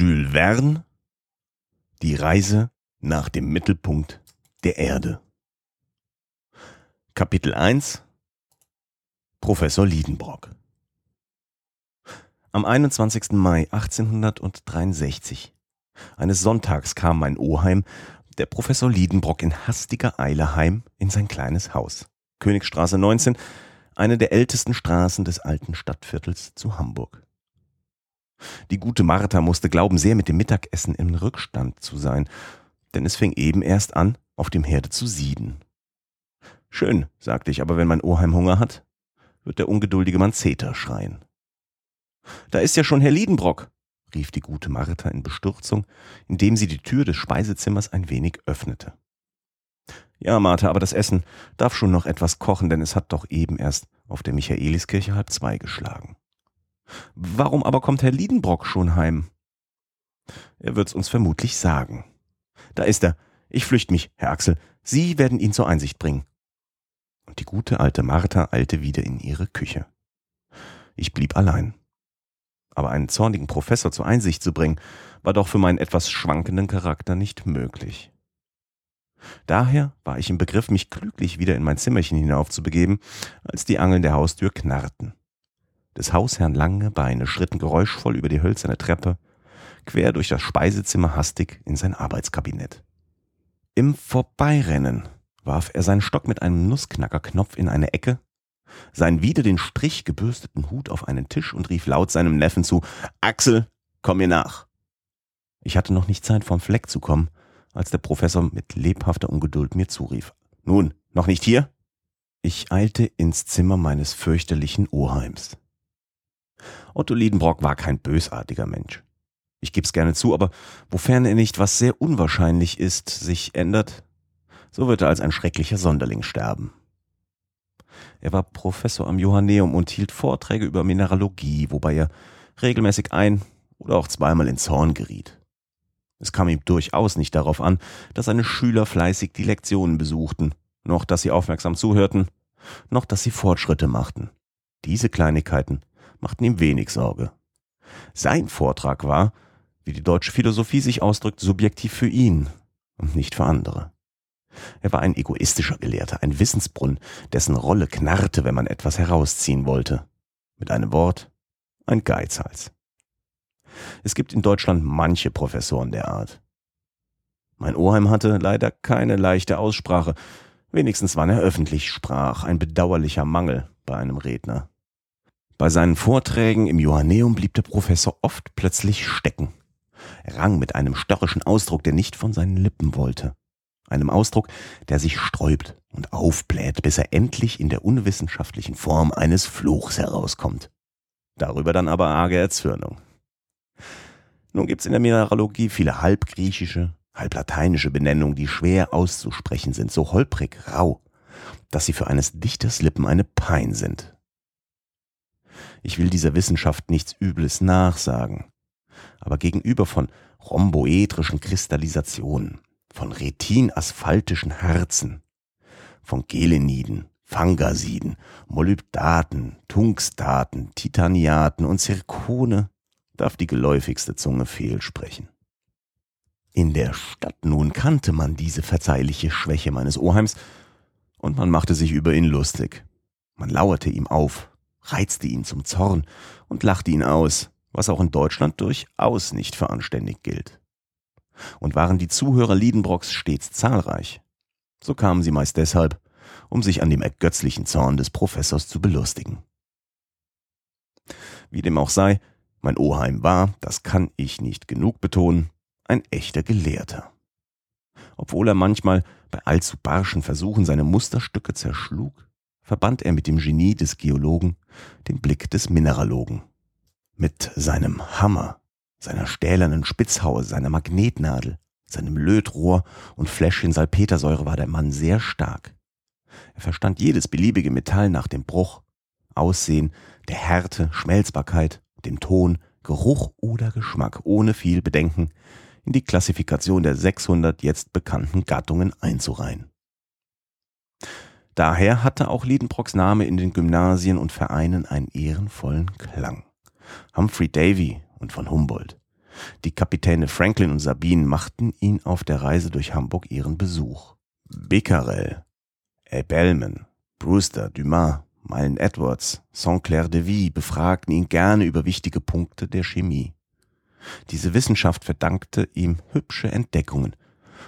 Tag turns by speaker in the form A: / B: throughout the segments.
A: Jules Verne Die Reise nach dem Mittelpunkt der Erde Kapitel 1 Professor Liedenbrock Am 21. Mai 1863, eines Sonntags kam mein Oheim, der Professor Liedenbrock, in hastiger Eile heim in sein kleines Haus. Königstraße 19, eine der ältesten Straßen des alten Stadtviertels zu Hamburg. Die gute Martha musste glauben, sehr mit dem Mittagessen im Rückstand zu sein, denn es fing eben erst an, auf dem Herde zu sieden. Schön, sagte ich, aber wenn mein Oheim Hunger hat, wird der ungeduldige Mann Zeter schreien. Da ist ja schon Herr Liedenbrock, rief die gute Martha in Bestürzung, indem sie die Tür des Speisezimmers ein wenig öffnete. Ja, Martha, aber das Essen darf schon noch etwas kochen, denn es hat doch eben erst auf der Michaeliskirche halb zwei geschlagen. Warum aber kommt Herr Liedenbrock schon heim? Er wird's uns vermutlich sagen. Da ist er. Ich flücht mich, Herr Axel. Sie werden ihn zur Einsicht bringen. Und die gute alte Martha eilte wieder in ihre Küche. Ich blieb allein. Aber einen zornigen Professor zur Einsicht zu bringen, war doch für meinen etwas schwankenden Charakter nicht möglich. Daher war ich im Begriff, mich klüglich wieder in mein Zimmerchen hinaufzubegeben, als die Angeln der Haustür knarrten. Des Hausherrn lange Beine schritten geräuschvoll über die hölzerne Treppe, quer durch das Speisezimmer hastig in sein Arbeitskabinett. Im Vorbeirennen warf er seinen Stock mit einem Nussknackerknopf in eine Ecke, seinen wieder den Strich gebürsteten Hut auf einen Tisch und rief laut seinem Neffen zu Axel, komm mir nach. Ich hatte noch nicht Zeit, vom Fleck zu kommen, als der Professor mit lebhafter Ungeduld mir zurief. Nun, noch nicht hier? Ich eilte ins Zimmer meines fürchterlichen Oheims. Otto Liedenbrock war kein bösartiger Mensch. Ich geb's gerne zu, aber wofern er nicht, was sehr unwahrscheinlich ist, sich ändert, so wird er als ein schrecklicher Sonderling sterben. Er war Professor am Johanneum und hielt Vorträge über Mineralogie, wobei er regelmäßig ein oder auch zweimal in Zorn geriet. Es kam ihm durchaus nicht darauf an, dass seine Schüler fleißig die Lektionen besuchten, noch dass sie aufmerksam zuhörten, noch dass sie Fortschritte machten. Diese Kleinigkeiten machten ihm wenig Sorge. Sein Vortrag war, wie die deutsche Philosophie sich ausdrückt, subjektiv für ihn und nicht für andere. Er war ein egoistischer Gelehrter, ein Wissensbrunn, dessen Rolle knarrte, wenn man etwas herausziehen wollte. Mit einem Wort, ein Geizhals. Es gibt in Deutschland manche Professoren der Art. Mein Oheim hatte leider keine leichte Aussprache, wenigstens wann er öffentlich sprach, ein bedauerlicher Mangel bei einem Redner. Bei seinen Vorträgen im Johanneum blieb der Professor oft plötzlich stecken. Er rang mit einem störrischen Ausdruck, der nicht von seinen Lippen wollte. Einem Ausdruck, der sich sträubt und aufbläht, bis er endlich in der unwissenschaftlichen Form eines Fluchs herauskommt. Darüber dann aber arge Erzürnung. Nun gibt's in der Mineralogie viele halbgriechische, halblateinische Benennungen, die schwer auszusprechen sind, so holprig, rau, dass sie für eines Dichters Lippen eine Pein sind. Ich will dieser Wissenschaft nichts Übles nachsagen. Aber gegenüber von rhomboedrischen Kristallisationen, von retinasphaltischen Herzen, von Geleniden, Fangasiden, Molybdaten, Tungstaten, Titaniaten und Zirkone darf die geläufigste Zunge fehlsprechen. In der Stadt nun kannte man diese verzeihliche Schwäche meines Oheims, und man machte sich über ihn lustig. Man lauerte ihm auf, reizte ihn zum Zorn und lachte ihn aus, was auch in Deutschland durchaus nicht für anständig gilt. Und waren die Zuhörer Liedenbrocks stets zahlreich, so kamen sie meist deshalb, um sich an dem ergötzlichen Zorn des Professors zu belustigen. Wie dem auch sei, mein Oheim war, das kann ich nicht genug betonen, ein echter Gelehrter. Obwohl er manchmal bei allzu barschen Versuchen seine Musterstücke zerschlug, verband er mit dem Genie des Geologen den Blick des Mineralogen. Mit seinem Hammer, seiner stählernen Spitzhaue, seiner Magnetnadel, seinem Lötrohr und Fläschchen Salpetersäure war der Mann sehr stark. Er verstand jedes beliebige Metall nach dem Bruch, Aussehen, der Härte, Schmelzbarkeit, dem Ton, Geruch oder Geschmack, ohne viel Bedenken in die Klassifikation der 600 jetzt bekannten Gattungen einzureihen. Daher hatte auch Liedenbrocks Name in den Gymnasien und Vereinen einen ehrenvollen Klang. Humphrey Davy und von Humboldt. Die Kapitäne Franklin und Sabine machten ihn auf der Reise durch Hamburg ihren Besuch. Becquerel, Abelman, Brewster, Dumas, Milne Edwards, Saint-Clair de Vie befragten ihn gerne über wichtige Punkte der Chemie. Diese Wissenschaft verdankte ihm hübsche Entdeckungen.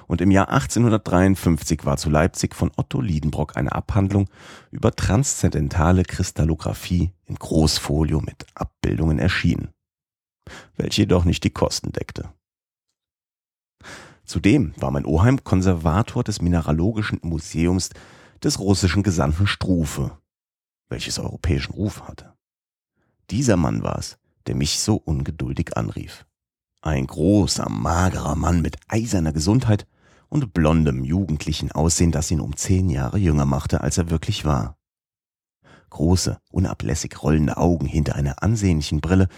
A: Und im Jahr 1853 war zu Leipzig von Otto Liedenbrock eine Abhandlung über transzendentale Kristallographie in Großfolio mit Abbildungen erschienen, welche jedoch nicht die Kosten deckte. Zudem war mein Oheim Konservator des Mineralogischen Museums des russischen Gesandten Struve, welches europäischen Ruf hatte. Dieser Mann war es, der mich so ungeduldig anrief. Ein großer, magerer Mann mit eiserner Gesundheit und blondem, jugendlichen Aussehen, das ihn um zehn Jahre jünger machte, als er wirklich war. Große, unablässig rollende Augen hinter einer ansehnlichen Brille,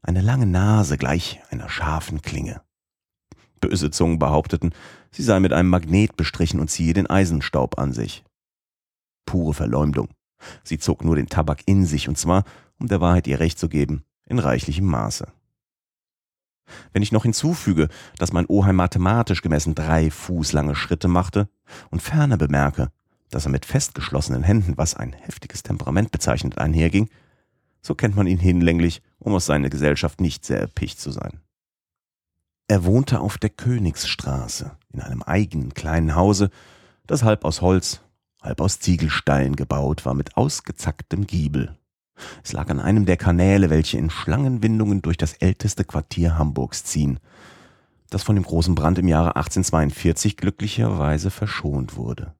A: eine lange Nase gleich einer scharfen Klinge. Böse Zungen behaupteten, sie sei mit einem Magnet bestrichen und ziehe den Eisenstaub an sich. Pure Verleumdung. Sie zog nur den Tabak in sich, und zwar, um der Wahrheit ihr Recht zu geben, in reichlichem Maße. Wenn ich noch hinzufüge, dass mein Oheim mathematisch gemessen drei Fuß lange Schritte machte und ferner bemerke, dass er mit festgeschlossenen Händen, was ein heftiges Temperament bezeichnet, einherging, so kennt man ihn hinlänglich, um aus seiner Gesellschaft nicht sehr erpicht zu sein. Er wohnte auf der Königsstraße in einem eigenen kleinen Hause, das halb aus Holz, halb aus Ziegelstein gebaut war mit ausgezacktem Giebel. Es lag an einem der Kanäle, welche in Schlangenwindungen durch das älteste Quartier Hamburgs ziehen, das von dem großen Brand im Jahre 1842 glücklicherweise verschont wurde.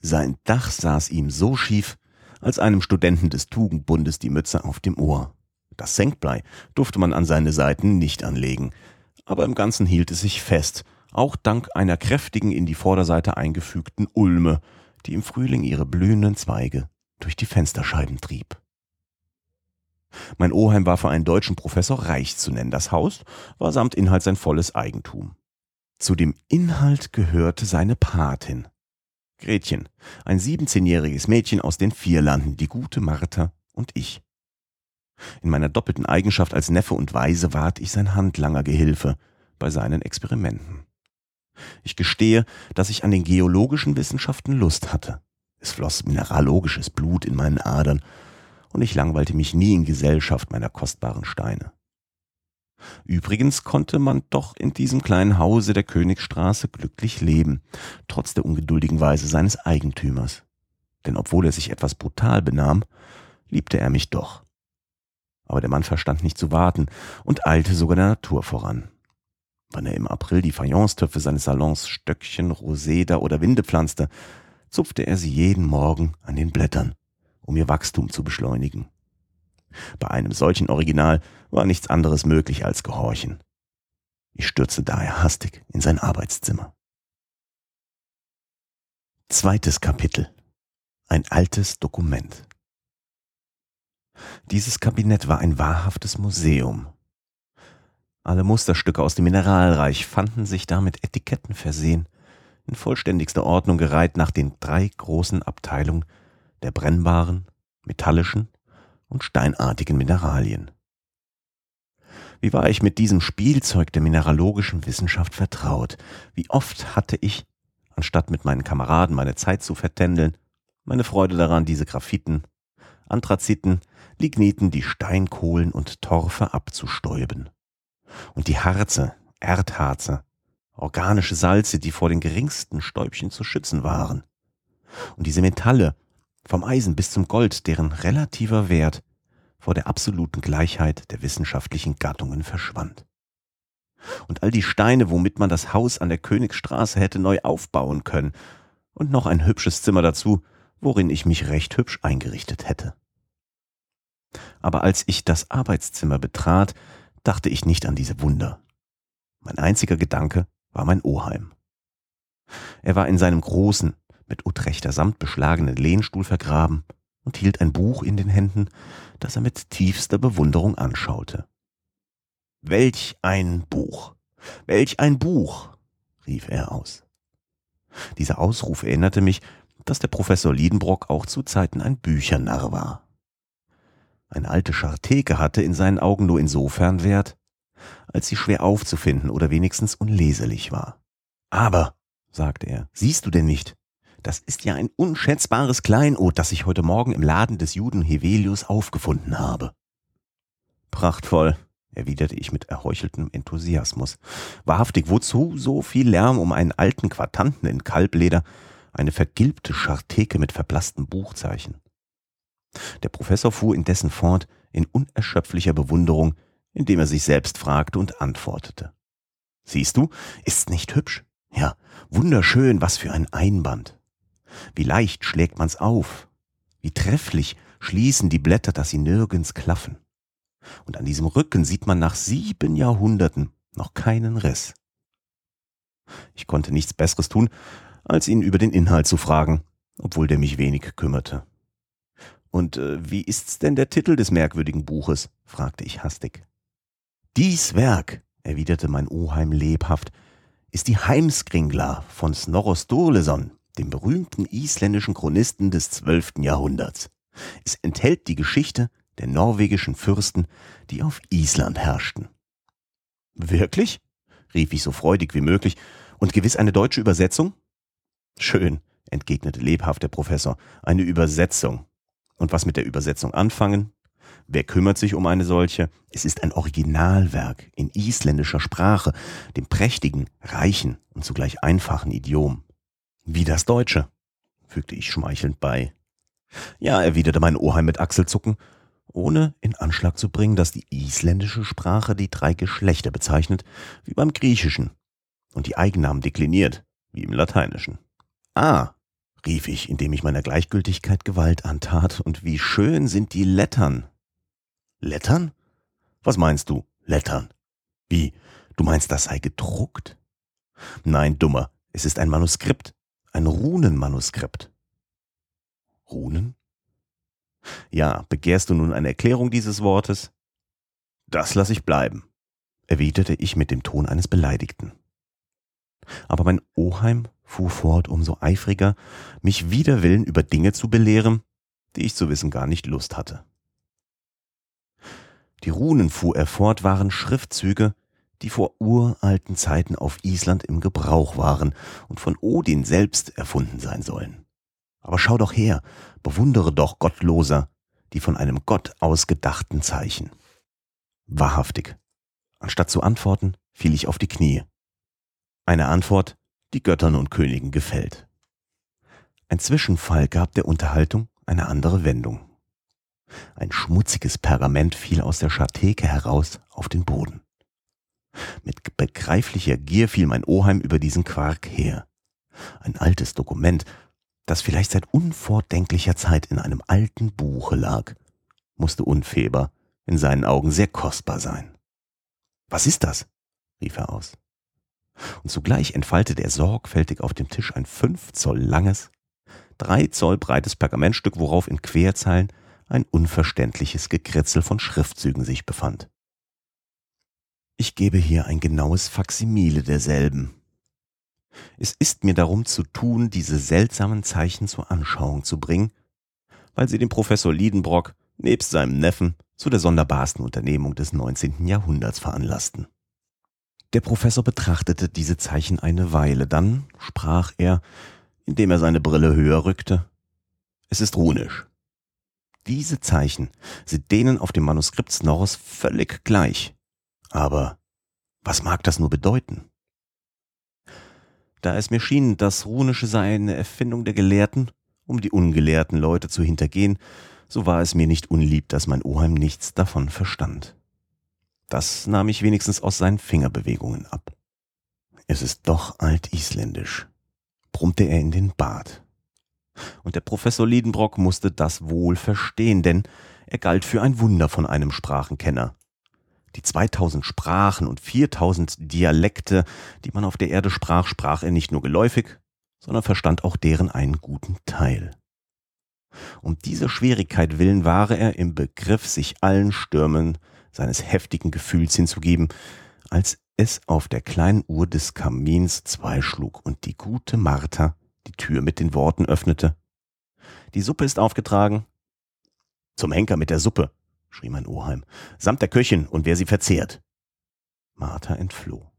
A: Sein Dach saß ihm so schief, als einem Studenten des Tugendbundes die Mütze auf dem Ohr. Das Senkblei durfte man an seine Seiten nicht anlegen, aber im Ganzen hielt es sich fest, auch dank einer kräftigen in die Vorderseite eingefügten Ulme, die im Frühling ihre blühenden Zweige durch die Fensterscheiben trieb. Mein Oheim war für einen deutschen Professor reich zu nennen. Das Haus war samt Inhalt sein volles Eigentum. Zu dem Inhalt gehörte seine Patin. Gretchen, ein 17-jähriges Mädchen aus den Vierlanden, die gute Martha und ich. In meiner doppelten Eigenschaft als Neffe und Weise ward ich sein handlanger Gehilfe bei seinen Experimenten. Ich gestehe, dass ich an den geologischen Wissenschaften Lust hatte. Es floss mineralogisches Blut in meinen Adern und ich langweilte mich nie in Gesellschaft meiner kostbaren Steine. Übrigens konnte man doch in diesem kleinen Hause der Königstraße glücklich leben, trotz der ungeduldigen Weise seines Eigentümers. Denn obwohl er sich etwas brutal benahm, liebte er mich doch. Aber der Mann verstand nicht zu warten und eilte sogar der Natur voran. Wann er im April die Fayencetöpfe seines Salons Stöckchen, Roseda oder Winde pflanzte, zupfte er sie jeden Morgen an den Blättern um ihr Wachstum zu beschleunigen. Bei einem solchen Original war nichts anderes möglich als gehorchen. Ich stürzte daher hastig in sein Arbeitszimmer. Zweites Kapitel. Ein altes Dokument. Dieses Kabinett war ein wahrhaftes Museum. Alle Musterstücke aus dem Mineralreich fanden sich da mit Etiketten versehen, in vollständigster Ordnung gereiht nach den drei großen Abteilungen der brennbaren, metallischen und steinartigen Mineralien. Wie war ich mit diesem Spielzeug der mineralogischen Wissenschaft vertraut? Wie oft hatte ich, anstatt mit meinen Kameraden meine Zeit zu vertändeln, meine Freude daran, diese Graphiten, Anthraziten, Ligniten, die Steinkohlen und Torfe abzustäuben. Und die Harze, Erdharze, organische Salze, die vor den geringsten Stäubchen zu schützen waren. Und diese Metalle, vom Eisen bis zum Gold, deren relativer Wert vor der absoluten Gleichheit der wissenschaftlichen Gattungen verschwand. Und all die Steine, womit man das Haus an der Königsstraße hätte neu aufbauen können, und noch ein hübsches Zimmer dazu, worin ich mich recht hübsch eingerichtet hätte. Aber als ich das Arbeitszimmer betrat, dachte ich nicht an diese Wunder. Mein einziger Gedanke war mein Oheim. Er war in seinem großen, mit Utrechter Samt beschlagenen Lehnstuhl vergraben und hielt ein Buch in den Händen, das er mit tiefster Bewunderung anschaute. Welch ein Buch! Welch ein Buch! rief er aus. Dieser Ausruf erinnerte mich, dass der Professor Liedenbrock auch zu Zeiten ein Büchernarr war. Eine alte Scharteke hatte in seinen Augen nur insofern Wert, als sie schwer aufzufinden oder wenigstens unleserlich war. Aber, sagte er, siehst du denn nicht? Das ist ja ein unschätzbares Kleinod, das ich heute Morgen im Laden des Juden Hevelius aufgefunden habe. Prachtvoll, erwiderte ich mit erheucheltem Enthusiasmus. Wahrhaftig, wozu so viel Lärm um einen alten Quartanten in Kalbleder, eine vergilbte Scharteke mit verblassten Buchzeichen? Der Professor fuhr indessen fort in unerschöpflicher Bewunderung, indem er sich selbst fragte und antwortete. Siehst du, ist's nicht hübsch? Ja, wunderschön, was für ein Einband. Wie leicht schlägt man's auf. Wie trefflich schließen die Blätter, dass sie nirgends klaffen. Und an diesem Rücken sieht man nach sieben Jahrhunderten noch keinen Riss. Ich konnte nichts Besseres tun, als ihn über den Inhalt zu fragen, obwohl der mich wenig kümmerte. Und äh, wie ist's denn der Titel des merkwürdigen Buches? fragte ich hastig. Dies Werk, erwiderte mein Oheim lebhaft, ist die Heimskringla von Snorro Sturleson, dem berühmten isländischen Chronisten des zwölften Jahrhunderts. Es enthält die Geschichte der norwegischen Fürsten, die auf Island herrschten. Wirklich? rief ich so freudig wie möglich. Und gewiss eine deutsche Übersetzung? Schön, entgegnete lebhaft der Professor. Eine Übersetzung. Und was mit der Übersetzung anfangen? Wer kümmert sich um eine solche? Es ist ein Originalwerk in isländischer Sprache, dem prächtigen, reichen und zugleich einfachen Idiom. Wie das Deutsche, fügte ich schmeichelnd bei. Ja, erwiderte mein Oheim mit Achselzucken, ohne in Anschlag zu bringen, dass die isländische Sprache die drei Geschlechter bezeichnet, wie beim Griechischen, und die Eigennamen dekliniert, wie im Lateinischen. Ah, rief ich, indem ich meiner Gleichgültigkeit Gewalt antat, und wie schön sind die Lettern. Lettern? Was meinst du, Lettern? Wie, du meinst, das sei gedruckt? Nein, dummer, es ist ein Manuskript, ein Runenmanuskript. Runen? Ja, begehrst du nun eine Erklärung dieses Wortes? Das lasse ich bleiben, erwiderte ich mit dem Ton eines Beleidigten. Aber mein Oheim fuhr fort umso eifriger, mich wider Willen über Dinge zu belehren, die ich zu wissen gar nicht Lust hatte. Die Runen, fuhr er fort, waren Schriftzüge, die vor uralten Zeiten auf Island im Gebrauch waren und von Odin selbst erfunden sein sollen. Aber schau doch her, bewundere doch Gottloser, die von einem Gott ausgedachten Zeichen. Wahrhaftig. Anstatt zu antworten, fiel ich auf die Knie. Eine Antwort, die Göttern und Königen gefällt. Ein Zwischenfall gab der Unterhaltung eine andere Wendung. Ein schmutziges Pergament fiel aus der Schartheke heraus auf den Boden. Mit begreiflicher Gier fiel mein Oheim über diesen Quark her. Ein altes Dokument, das vielleicht seit unvordenklicher Zeit in einem alten Buche lag, musste Unfeber in seinen Augen sehr kostbar sein. Was ist das? rief er aus. Und zugleich entfaltete er sorgfältig auf dem Tisch ein fünf Zoll langes, drei Zoll breites Pergamentstück, worauf in Querzeilen ein unverständliches Gekritzel von Schriftzügen sich befand. Ich gebe hier ein genaues Faksimile derselben. Es ist mir darum zu tun, diese seltsamen Zeichen zur Anschauung zu bringen, weil sie den Professor Liedenbrock nebst seinem Neffen zu der sonderbarsten Unternehmung des 19. Jahrhunderts veranlassten. Der Professor betrachtete diese Zeichen eine Weile, dann sprach er, indem er seine Brille höher rückte, es ist runisch. Diese Zeichen sind denen auf dem Manuskript Snorros völlig gleich. Aber was mag das nur bedeuten? Da es mir schien, das Runische sei eine Erfindung der Gelehrten, um die ungelehrten Leute zu hintergehen, so war es mir nicht unlieb, dass mein Oheim nichts davon verstand. Das nahm ich wenigstens aus seinen Fingerbewegungen ab. Es ist doch altisländisch, brummte er in den Bart. Und der Professor Liedenbrock musste das wohl verstehen, denn er galt für ein Wunder von einem Sprachenkenner. Die 2000 Sprachen und 4000 Dialekte, die man auf der Erde sprach, sprach er nicht nur geläufig, sondern verstand auch deren einen guten Teil. Um dieser Schwierigkeit willen war er im Begriff, sich allen Stürmen seines heftigen Gefühls hinzugeben, als es auf der kleinen Uhr des Kamins zwei schlug und die gute Martha die Tür mit den Worten öffnete. Die Suppe ist aufgetragen. Zum Henker mit der Suppe, schrie mein Oheim, samt der Köchin und wer sie verzehrt. Martha entfloh.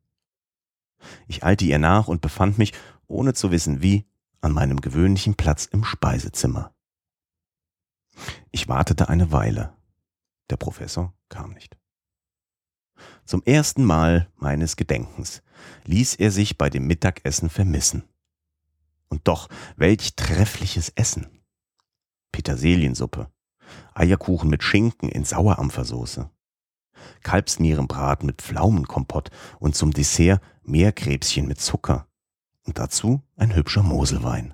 A: Ich eilte ihr nach und befand mich, ohne zu wissen wie, an meinem gewöhnlichen Platz im Speisezimmer. Ich wartete eine Weile. Der Professor kam nicht. Zum ersten Mal meines Gedenkens ließ er sich bei dem Mittagessen vermissen. Und doch, welch treffliches Essen. Petersiliensuppe, Eierkuchen mit Schinken in Sauerampfersoße, Kalbsnierenbraten mit Pflaumenkompott und zum Dessert Meerkrebschen mit Zucker und dazu ein hübscher Moselwein.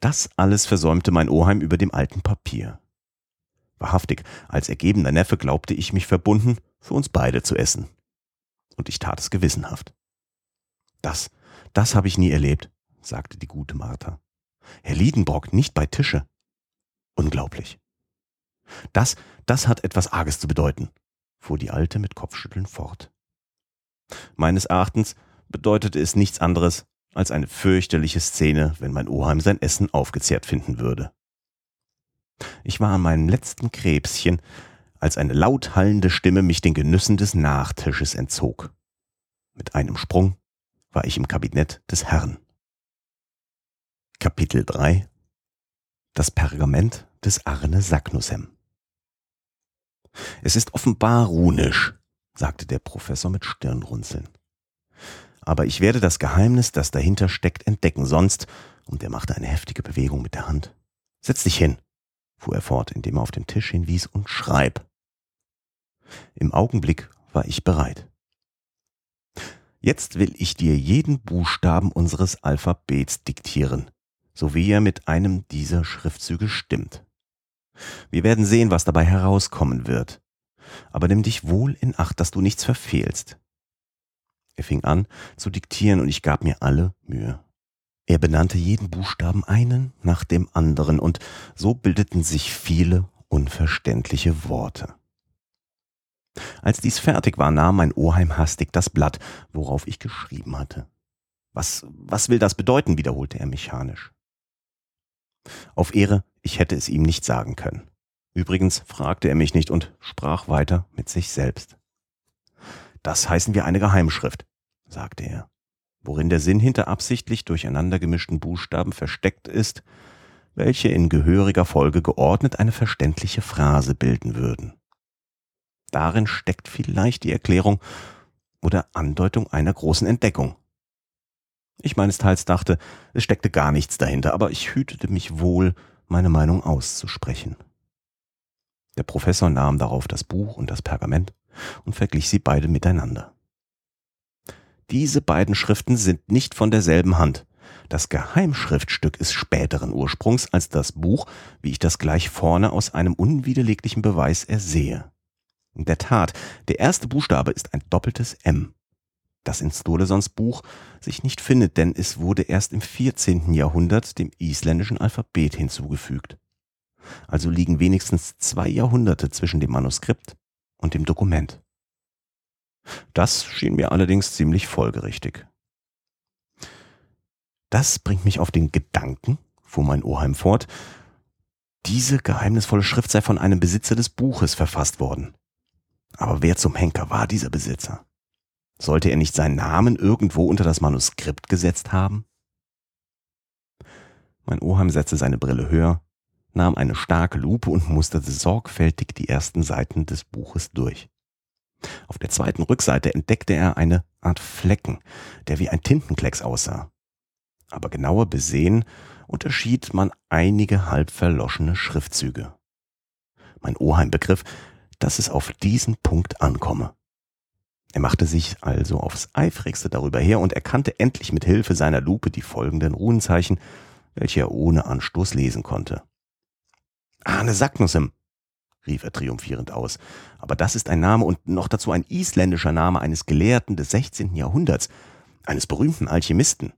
A: Das alles versäumte mein Oheim über dem alten Papier. Wahrhaftig, als ergebener Neffe glaubte ich mich verbunden, für uns beide zu essen. Und ich tat es gewissenhaft. Das, das habe ich nie erlebt, sagte die gute Martha. Herr Liedenbrock nicht bei Tische. Unglaublich. Das, das hat etwas Arges zu bedeuten, fuhr die Alte mit Kopfschütteln fort. Meines Erachtens bedeutete es nichts anderes als eine fürchterliche Szene, wenn mein Oheim sein Essen aufgezehrt finden würde. Ich war an meinem letzten Krebschen, als eine laut hallende Stimme mich den Genüssen des Nachtisches entzog. Mit einem Sprung war ich im Kabinett des Herrn. Kapitel 3 Das Pergament des Arne Saknussem Es ist offenbar runisch, sagte der Professor mit Stirnrunzeln. Aber ich werde das Geheimnis, das dahinter steckt, entdecken, sonst, und er machte eine heftige Bewegung mit der Hand. Setz dich hin, fuhr er fort, indem er auf den Tisch hinwies, und schreib. Im Augenblick war ich bereit. Jetzt will ich dir jeden Buchstaben unseres Alphabets diktieren, so wie er mit einem dieser Schriftzüge stimmt. Wir werden sehen, was dabei herauskommen wird. Aber nimm dich wohl in Acht, dass du nichts verfehlst. Er fing an zu diktieren und ich gab mir alle Mühe. Er benannte jeden Buchstaben einen nach dem anderen und so bildeten sich viele unverständliche Worte. Als dies fertig war, nahm mein Oheim hastig das Blatt, worauf ich geschrieben hatte. Was, was will das bedeuten? wiederholte er mechanisch. Auf Ehre, ich hätte es ihm nicht sagen können. Übrigens fragte er mich nicht und sprach weiter mit sich selbst. Das heißen wir eine Geheimschrift, sagte er, worin der Sinn hinter absichtlich durcheinander gemischten Buchstaben versteckt ist, welche in gehöriger Folge geordnet eine verständliche Phrase bilden würden. Darin steckt vielleicht die Erklärung oder Andeutung einer großen Entdeckung. Ich meinesteils dachte, es steckte gar nichts dahinter, aber ich hütete mich wohl, meine Meinung auszusprechen. Der Professor nahm darauf das Buch und das Pergament und verglich sie beide miteinander. Diese beiden Schriften sind nicht von derselben Hand. Das Geheimschriftstück ist späteren Ursprungs als das Buch, wie ich das gleich vorne aus einem unwiderleglichen Beweis ersehe. In der Tat, der erste Buchstabe ist ein doppeltes M das in Stolesons Buch sich nicht findet, denn es wurde erst im 14. Jahrhundert dem isländischen Alphabet hinzugefügt. Also liegen wenigstens zwei Jahrhunderte zwischen dem Manuskript und dem Dokument. Das schien mir allerdings ziemlich folgerichtig. Das bringt mich auf den Gedanken, fuhr mein Oheim fort, diese geheimnisvolle Schrift sei von einem Besitzer des Buches verfasst worden. Aber wer zum Henker war dieser Besitzer? Sollte er nicht seinen Namen irgendwo unter das Manuskript gesetzt haben? Mein Oheim setzte seine Brille höher, nahm eine starke Lupe und musterte sorgfältig die ersten Seiten des Buches durch. Auf der zweiten Rückseite entdeckte er eine Art Flecken, der wie ein Tintenklecks aussah. Aber genauer besehen unterschied man einige halb verloschene Schriftzüge. Mein Oheim begriff, dass es auf diesen Punkt ankomme. Er machte sich also aufs eifrigste darüber her und erkannte endlich mit Hilfe seiner Lupe die folgenden Runenzeichen, welche er ohne Anstoß lesen konnte. Arne Saknussem, rief er triumphierend aus. Aber das ist ein Name und noch dazu ein isländischer Name eines Gelehrten des 16. Jahrhunderts, eines berühmten Alchemisten.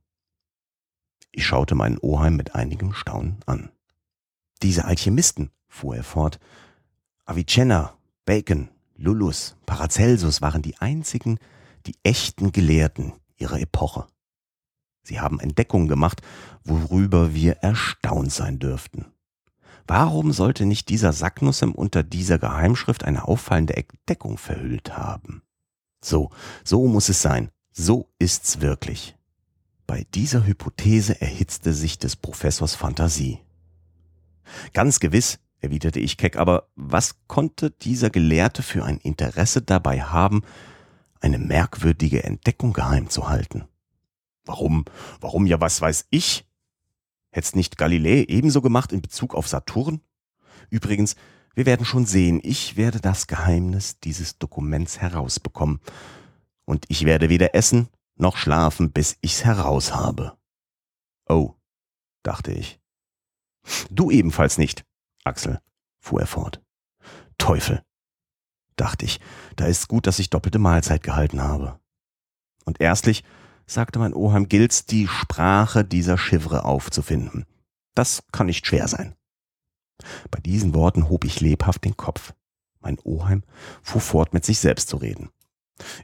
A: Ich schaute meinen Oheim mit einigem Staunen an. Diese Alchemisten, fuhr er fort, Avicenna, Bacon, Lullus, Paracelsus waren die einzigen, die echten Gelehrten ihrer Epoche. Sie haben Entdeckungen gemacht, worüber wir erstaunt sein dürften. Warum sollte nicht dieser Sacknussem unter dieser Geheimschrift eine auffallende Entdeckung verhüllt haben? So, so muss es sein. So ist's wirklich. Bei dieser Hypothese erhitzte sich des Professors Fantasie. Ganz gewiss, erwiderte ich keck, aber was konnte dieser Gelehrte für ein Interesse dabei haben, eine merkwürdige Entdeckung geheim zu halten? Warum, warum ja, was weiß ich? Hätt's nicht Galilei ebenso gemacht in Bezug auf Saturn? Übrigens, wir werden schon sehen, ich werde das Geheimnis dieses Dokuments herausbekommen. Und ich werde weder essen noch schlafen, bis ich's heraus habe. Oh, dachte ich. Du ebenfalls nicht, Axel, fuhr er fort. Teufel, dachte ich, da ist's gut, dass ich doppelte Mahlzeit gehalten habe. Und erstlich sagte mein Oheim Gilz, die Sprache dieser Chiffre aufzufinden. Das kann nicht schwer sein. Bei diesen Worten hob ich lebhaft den Kopf. Mein Oheim fuhr fort, mit sich selbst zu reden.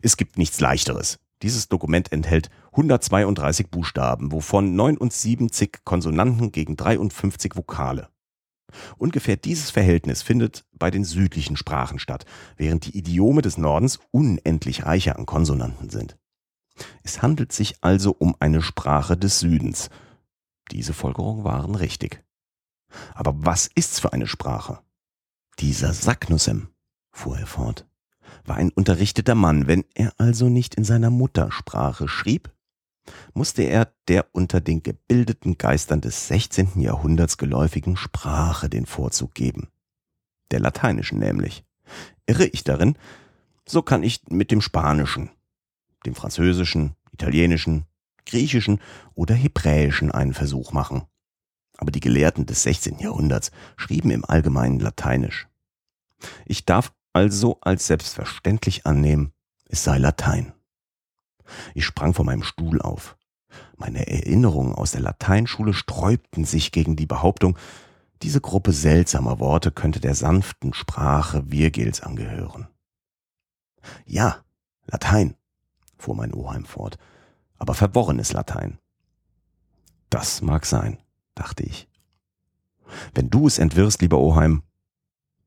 A: Es gibt nichts Leichteres. Dieses Dokument enthält 132 Buchstaben, wovon 79 Konsonanten gegen 53 Vokale. Ungefähr dieses Verhältnis findet bei den südlichen Sprachen statt, während die Idiome des Nordens unendlich reicher an Konsonanten sind. Es handelt sich also um eine Sprache des Südens. Diese Folgerungen waren richtig. Aber was ist's für eine Sprache? Dieser Saknussem, fuhr er fort, war ein unterrichteter Mann. Wenn er also nicht in seiner Muttersprache schrieb, musste er der unter den gebildeten Geistern des 16. Jahrhunderts geläufigen Sprache den Vorzug geben. Der lateinischen nämlich. Irre ich darin, so kann ich mit dem Spanischen, dem Französischen, Italienischen, Griechischen oder Hebräischen einen Versuch machen. Aber die Gelehrten des 16. Jahrhunderts schrieben im Allgemeinen Lateinisch. Ich darf also als selbstverständlich annehmen, es sei Latein. Ich sprang von meinem Stuhl auf. Meine Erinnerungen aus der Lateinschule sträubten sich gegen die Behauptung, diese Gruppe seltsamer Worte könnte der sanften Sprache Virgils angehören. Ja, Latein, fuhr mein Oheim fort, aber verworrenes Latein. Das mag sein, dachte ich. Wenn du es entwirrst, lieber Oheim,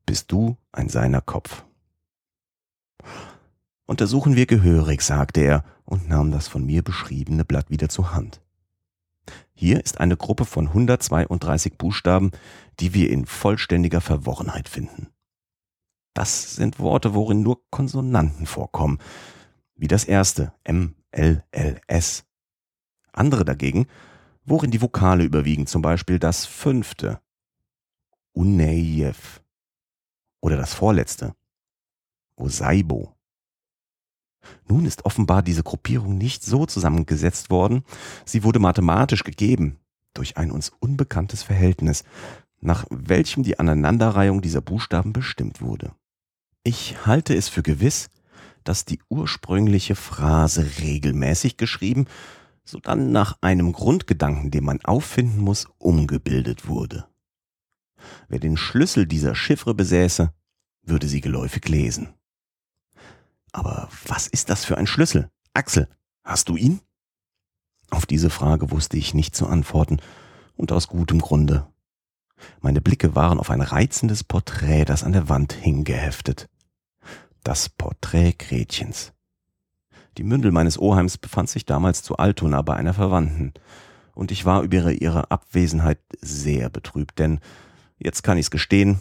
A: bist du ein seiner Kopf. Untersuchen wir gehörig, sagte er und nahm das von mir beschriebene Blatt wieder zur Hand. Hier ist eine Gruppe von 132 Buchstaben, die wir in vollständiger Verworrenheit finden. Das sind Worte, worin nur Konsonanten vorkommen, wie das erste M, L, L, S. Andere dagegen, worin die Vokale überwiegen, zum Beispiel das fünfte, Unejev. Oder das vorletzte, Osaibo. Nun ist offenbar diese Gruppierung nicht so zusammengesetzt worden, sie wurde mathematisch gegeben, durch ein uns unbekanntes Verhältnis, nach welchem die Aneinanderreihung dieser Buchstaben bestimmt wurde. Ich halte es für gewiss, dass die ursprüngliche Phrase regelmäßig geschrieben, sodann nach einem Grundgedanken, den man auffinden muss, umgebildet wurde. Wer den Schlüssel dieser Chiffre besäße, würde sie geläufig lesen. Aber was ist das für ein Schlüssel? Axel, hast du ihn? Auf diese Frage wusste ich nicht zu antworten, und aus gutem Grunde. Meine Blicke waren auf ein reizendes Porträt, das an der Wand hing, geheftet das Porträt Gretchens. Die Mündel meines Oheims befand sich damals zu Altona bei einer Verwandten, und ich war über ihre Abwesenheit sehr betrübt, denn, jetzt kann ich's gestehen,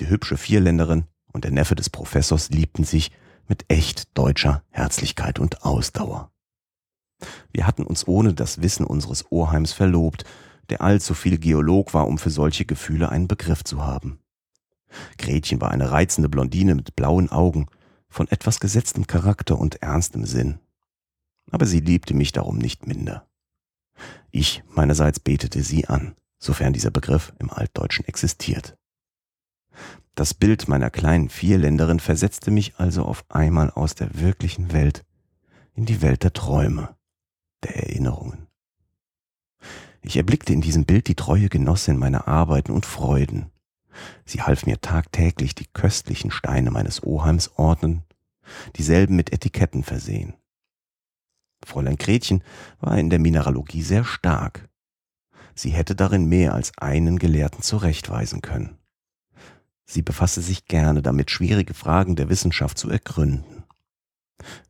A: die hübsche Vierländerin und der Neffe des Professors liebten sich mit echt deutscher Herzlichkeit und Ausdauer. Wir hatten uns ohne das Wissen unseres Oheims verlobt, der allzu viel Geolog war, um für solche Gefühle einen Begriff zu haben. Gretchen war eine reizende Blondine mit blauen Augen, von etwas gesetztem Charakter und ernstem Sinn. Aber sie liebte mich darum nicht minder. Ich meinerseits betete sie an, sofern dieser Begriff im Altdeutschen existiert. Das Bild meiner kleinen Vierländerin versetzte mich also auf einmal aus der wirklichen Welt in die Welt der Träume, der Erinnerungen. Ich erblickte in diesem Bild die treue Genossin meiner Arbeiten und Freuden, Sie half mir tagtäglich die köstlichen Steine meines Oheims ordnen, dieselben mit Etiketten versehen. Fräulein Gretchen war in der Mineralogie sehr stark. Sie hätte darin mehr als einen Gelehrten zurechtweisen können. Sie befasste sich gerne damit, schwierige Fragen der Wissenschaft zu ergründen.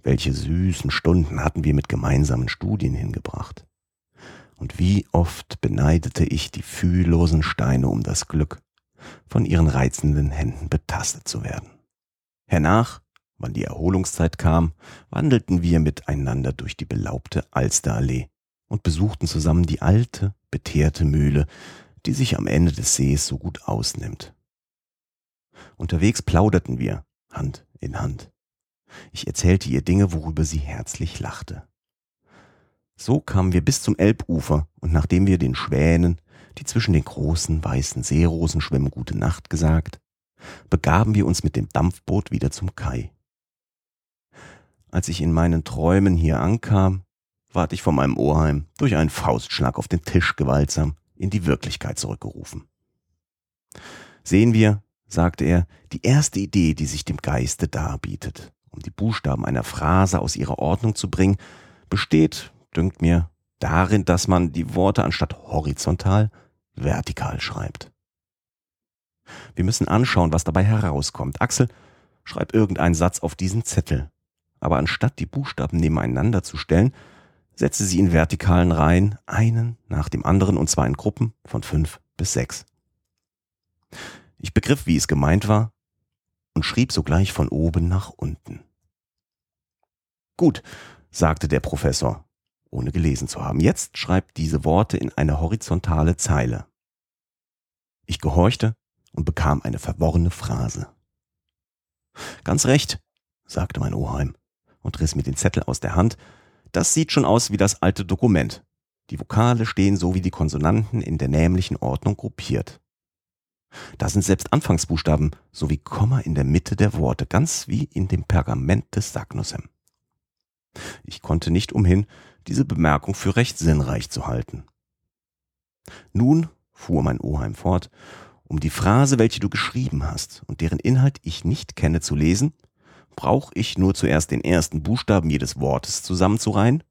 A: Welche süßen Stunden hatten wir mit gemeinsamen Studien hingebracht. Und wie oft beneidete ich die fühllosen Steine um das Glück, von ihren reizenden Händen betastet zu werden. Hernach, wann die Erholungszeit kam, wandelten wir miteinander durch die belaubte Alsterallee und besuchten zusammen die alte, beteerte Mühle, die sich am Ende des Sees so gut ausnimmt. Unterwegs plauderten wir, Hand in Hand. Ich erzählte ihr Dinge, worüber sie herzlich lachte. So kamen wir bis zum Elbufer, und nachdem wir den Schwänen, die zwischen den großen weißen Seerosen schwimmen, gute Nacht gesagt, begaben wir uns mit dem Dampfboot wieder zum Kai. Als ich in meinen Träumen hier ankam, ward ich von meinem Oheim durch einen Faustschlag auf den Tisch gewaltsam in die Wirklichkeit zurückgerufen. Sehen wir, sagte er, die erste Idee, die sich dem Geiste darbietet, um die Buchstaben einer Phrase aus ihrer Ordnung zu bringen, besteht, dünkt mir, darin, dass man die Worte anstatt horizontal vertikal schreibt. Wir müssen anschauen, was dabei herauskommt. Axel, schreib irgendeinen Satz auf diesen Zettel. Aber anstatt die Buchstaben nebeneinander zu stellen, setze sie in vertikalen Reihen, einen nach dem anderen, und zwar in Gruppen von fünf bis sechs. Ich begriff, wie es gemeint war, und schrieb sogleich von oben nach unten. Gut, sagte der Professor, ohne gelesen zu haben. Jetzt schreibt diese Worte in eine horizontale Zeile. Ich gehorchte und bekam eine verworrene Phrase. Ganz recht, sagte mein Oheim und riss mir den Zettel aus der Hand. Das sieht schon aus wie das alte Dokument. Die Vokale stehen so wie die Konsonanten in der nämlichen Ordnung gruppiert. Da sind selbst Anfangsbuchstaben sowie Komma in der Mitte der Worte, ganz wie in dem Pergament des Sagnussem. Ich konnte nicht umhin, diese Bemerkung für recht sinnreich zu halten. Nun, fuhr mein Oheim fort, um die Phrase, welche du geschrieben hast und deren Inhalt ich nicht kenne, zu lesen, brauche ich nur zuerst den ersten Buchstaben jedes Wortes zusammenzureihen,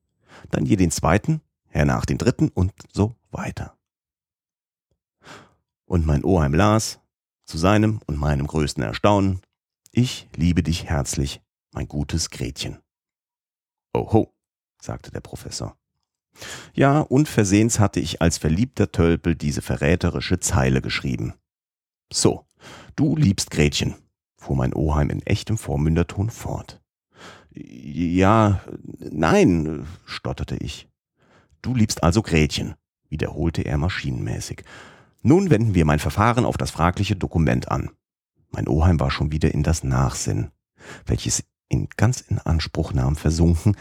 A: dann je den zweiten, hernach den dritten und so weiter. Und mein Oheim las, zu seinem und meinem größten Erstaunen, ich liebe dich herzlich, mein gutes Gretchen. Oho, sagte der Professor. Ja, unversehens hatte ich als verliebter Tölpel diese verräterische Zeile geschrieben. So, du liebst Gretchen, fuhr mein Oheim in echtem Vormünderton fort. Ja, nein, stotterte ich. Du liebst also Gretchen, wiederholte er maschinenmäßig. Nun wenden wir mein Verfahren auf das fragliche Dokument an. Mein Oheim war schon wieder in das Nachsinn, welches ihn ganz in Anspruch nahm, versunken,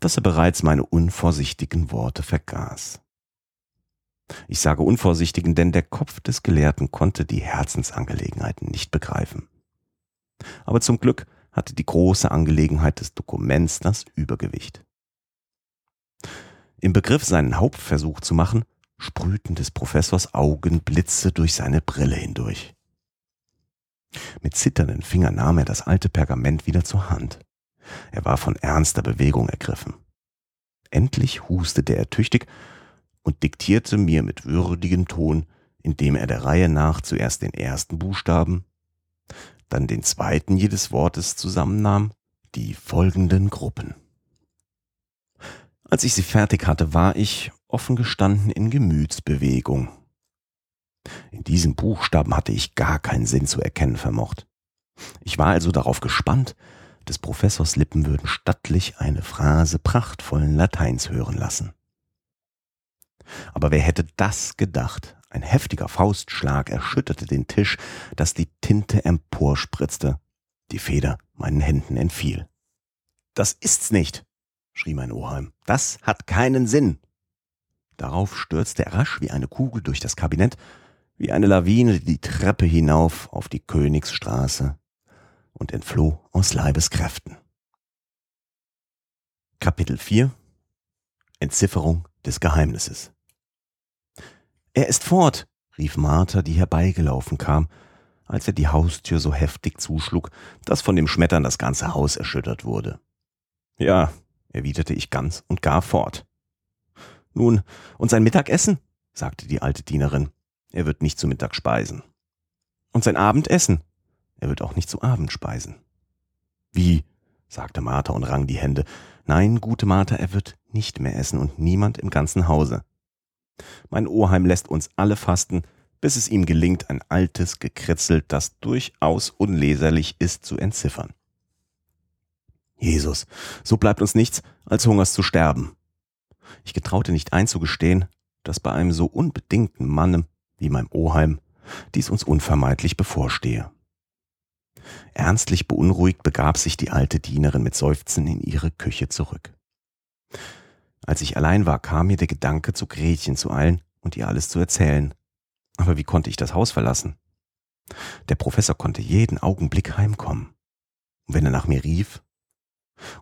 A: dass er bereits meine unvorsichtigen Worte vergaß. Ich sage unvorsichtigen, denn der Kopf des Gelehrten konnte die Herzensangelegenheiten nicht begreifen. Aber zum Glück hatte die große Angelegenheit des Dokuments das Übergewicht. Im Begriff, seinen Hauptversuch zu machen, sprühten des Professors Augen Blitze durch seine Brille hindurch. Mit zitternden Fingern nahm er das alte Pergament wieder zur Hand. Er war von ernster Bewegung ergriffen. Endlich hustete er tüchtig und diktierte mir mit würdigem Ton, indem er der Reihe nach zuerst den ersten Buchstaben, dann den zweiten jedes Wortes zusammennahm, die folgenden Gruppen. Als ich sie fertig hatte, war ich, offen gestanden, in Gemütsbewegung. In diesen Buchstaben hatte ich gar keinen Sinn zu erkennen vermocht. Ich war also darauf gespannt, des Professors Lippen würden stattlich eine Phrase prachtvollen Lateins hören lassen. Aber wer hätte das gedacht? Ein heftiger Faustschlag erschütterte den Tisch, dass die Tinte emporspritzte. Die Feder meinen Händen entfiel. Das ist's nicht, schrie mein Oheim. Das hat keinen Sinn. Darauf stürzte er rasch wie eine Kugel durch das Kabinett, wie eine Lawine die Treppe hinauf auf die Königsstraße und entfloh aus Leibeskräften. Kapitel 4 Entzifferung des Geheimnisses Er ist fort, rief Martha, die herbeigelaufen kam, als er die Haustür so heftig zuschlug, dass von dem Schmettern das ganze Haus erschüttert wurde. Ja, erwiderte ich ganz und gar fort. Nun, und sein Mittagessen? sagte die alte Dienerin. Er wird nicht zu Mittag speisen. Und sein Abendessen? Er wird auch nicht zu Abend speisen. Wie? sagte Martha und rang die Hände. Nein, gute Martha, er wird nicht mehr essen und niemand im ganzen Hause. Mein Oheim lässt uns alle fasten, bis es ihm gelingt, ein altes Gekritzel, das durchaus unleserlich ist, zu entziffern. Jesus, so bleibt uns nichts, als Hungers zu sterben. Ich getraute nicht einzugestehen, dass bei einem so unbedingten Manne wie meinem Oheim dies uns unvermeidlich bevorstehe. Ernstlich beunruhigt begab sich die alte Dienerin mit Seufzen in ihre Küche zurück. Als ich allein war, kam mir der Gedanke, zu Gretchen zu eilen und ihr alles zu erzählen. Aber wie konnte ich das Haus verlassen? Der Professor konnte jeden Augenblick heimkommen. Und wenn er nach mir rief,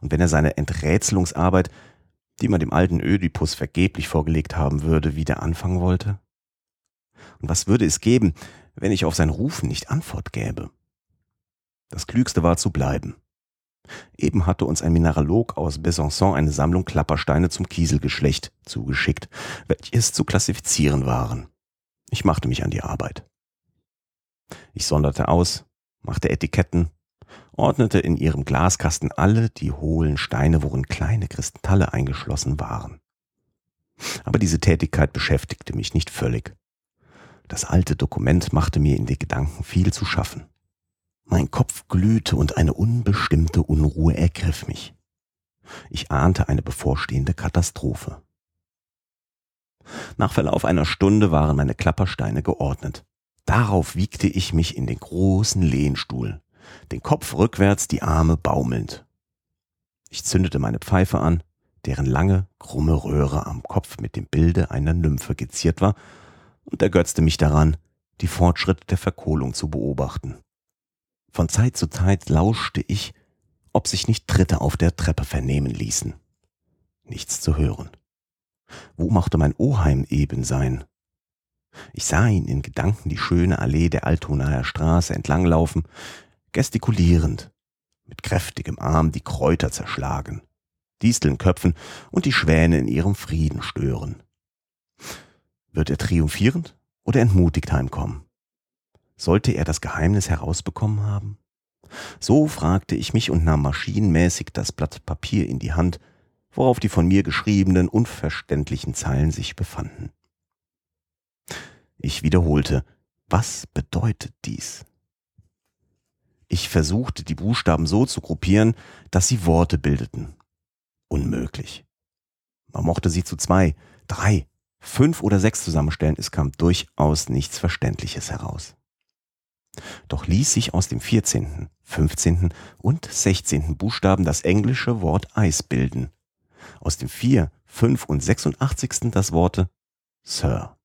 A: und wenn er seine Enträtselungsarbeit, die man dem alten Ödipus vergeblich vorgelegt haben würde, wieder anfangen wollte? Und was würde es geben, wenn ich auf sein Rufen nicht Antwort gäbe? Das Klügste war zu bleiben. Eben hatte uns ein Mineralog aus Besançon eine Sammlung Klappersteine zum Kieselgeschlecht zugeschickt, welches zu klassifizieren waren. Ich machte mich an die Arbeit. Ich sonderte aus, machte Etiketten, ordnete in ihrem Glaskasten alle die hohlen Steine, worin kleine Kristalle eingeschlossen waren. Aber diese Tätigkeit beschäftigte mich nicht völlig. Das alte Dokument machte mir in den Gedanken viel zu schaffen. Mein Kopf glühte und eine unbestimmte Unruhe ergriff mich. Ich ahnte eine bevorstehende Katastrophe. Nach Verlauf einer Stunde waren meine Klappersteine geordnet. Darauf wiegte ich mich in den großen Lehnstuhl, den Kopf rückwärts, die Arme baumelnd. Ich zündete meine Pfeife an, deren lange, krumme Röhre am Kopf mit dem Bilde einer Nymphe geziert war, und ergötzte mich daran, die Fortschritte der Verkohlung zu beobachten. Von Zeit zu Zeit lauschte ich, ob sich nicht Tritte auf der Treppe vernehmen ließen. Nichts zu hören. Wo mochte mein Oheim eben sein? Ich sah ihn in Gedanken die schöne Allee der Altonaer Straße entlanglaufen, gestikulierend, mit kräftigem Arm die Kräuter zerschlagen, Disteln köpfen und die Schwäne in ihrem Frieden stören. Wird er triumphierend oder entmutigt heimkommen? Sollte er das Geheimnis herausbekommen haben? So fragte ich mich und nahm maschinenmäßig das Blatt Papier in die Hand, worauf die von mir geschriebenen unverständlichen Zeilen sich befanden. Ich wiederholte, was bedeutet dies? Ich versuchte, die Buchstaben so zu gruppieren, dass sie Worte bildeten. Unmöglich. Man mochte sie zu zwei, drei, fünf oder sechs zusammenstellen, es kam durchaus nichts Verständliches heraus. Doch ließ sich aus dem 14., 15. und 16. Buchstaben das englische Wort Eis bilden. Aus dem 4., 5. und 86. das Worte Sir.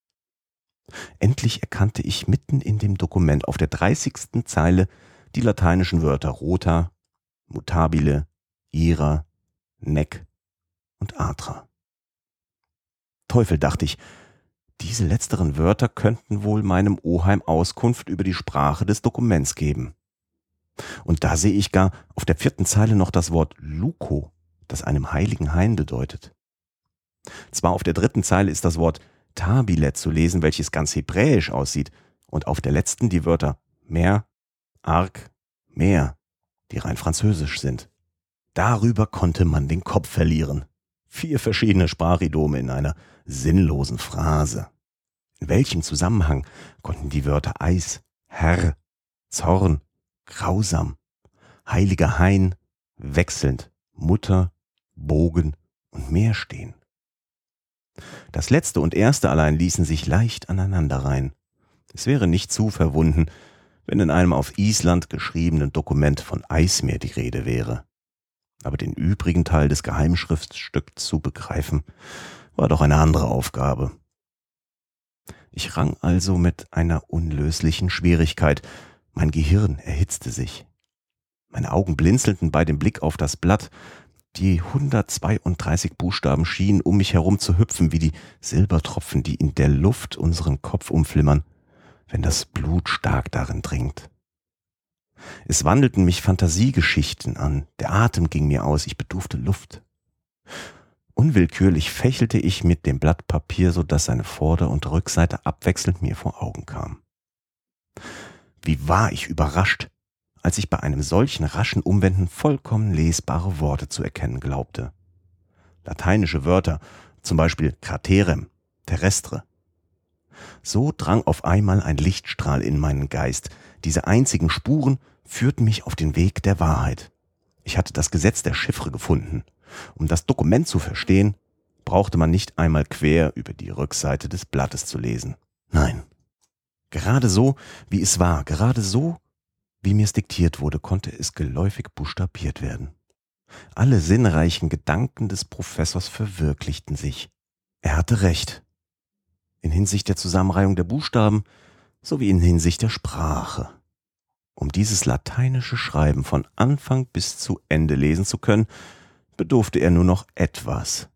A: Endlich erkannte ich mitten in dem Dokument auf der 30. Zeile die lateinischen Wörter rota, mutabile, ira, nec und atra. Teufel, dachte ich, diese letzteren Wörter könnten wohl meinem Oheim Auskunft über die Sprache des Dokuments geben. Und da sehe ich gar auf der vierten Zeile noch das Wort Luko, das einem heiligen Hain bedeutet. Zwar auf der dritten Zeile ist das Wort Tabile zu lesen, welches ganz hebräisch aussieht, und auf der letzten die Wörter Meer, Ark, Meer, die rein französisch sind. Darüber konnte man den Kopf verlieren. Vier verschiedene Sprachidome in einer sinnlosen Phrase. In welchem Zusammenhang konnten die Wörter Eis, Herr, Zorn, grausam, heiliger Hain, wechselnd, Mutter, Bogen und Meer stehen? Das letzte und erste allein ließen sich leicht aneinanderreihen. Es wäre nicht zu verwunden, wenn in einem auf Island geschriebenen Dokument von Eismeer die Rede wäre. Aber den übrigen Teil des Geheimschriftstücks zu begreifen, war doch eine andere Aufgabe. Ich rang also mit einer unlöslichen Schwierigkeit. Mein Gehirn erhitzte sich. Meine Augen blinzelten bei dem Blick auf das Blatt. Die 132 Buchstaben schienen um mich herum zu hüpfen wie die Silbertropfen, die in der Luft unseren Kopf umflimmern, wenn das Blut stark darin dringt. Es wandelten mich Fantasiegeschichten an, der Atem ging mir aus, ich bedurfte Luft. Unwillkürlich fächelte ich mit dem Blatt Papier, so dass seine Vorder- und Rückseite abwechselnd mir vor Augen kam. Wie war ich überrascht, als ich bei einem solchen raschen Umwenden vollkommen lesbare Worte zu erkennen glaubte. Lateinische Wörter, zum Beispiel craterem, terrestre. So drang auf einmal ein Lichtstrahl in meinen Geist. Diese einzigen Spuren führten mich auf den Weg der Wahrheit. Ich hatte das Gesetz der Chiffre gefunden. Um das Dokument zu verstehen, brauchte man nicht einmal quer über die Rückseite des Blattes zu lesen. Nein. Gerade so, wie es war, gerade so, wie mir es diktiert wurde, konnte es geläufig buchstabiert werden. Alle sinnreichen Gedanken des Professors verwirklichten sich. Er hatte recht. In Hinsicht der Zusammenreihung der Buchstaben sowie in Hinsicht der Sprache. Um dieses lateinische Schreiben von Anfang bis zu Ende lesen zu können, bedurfte er nur noch etwas.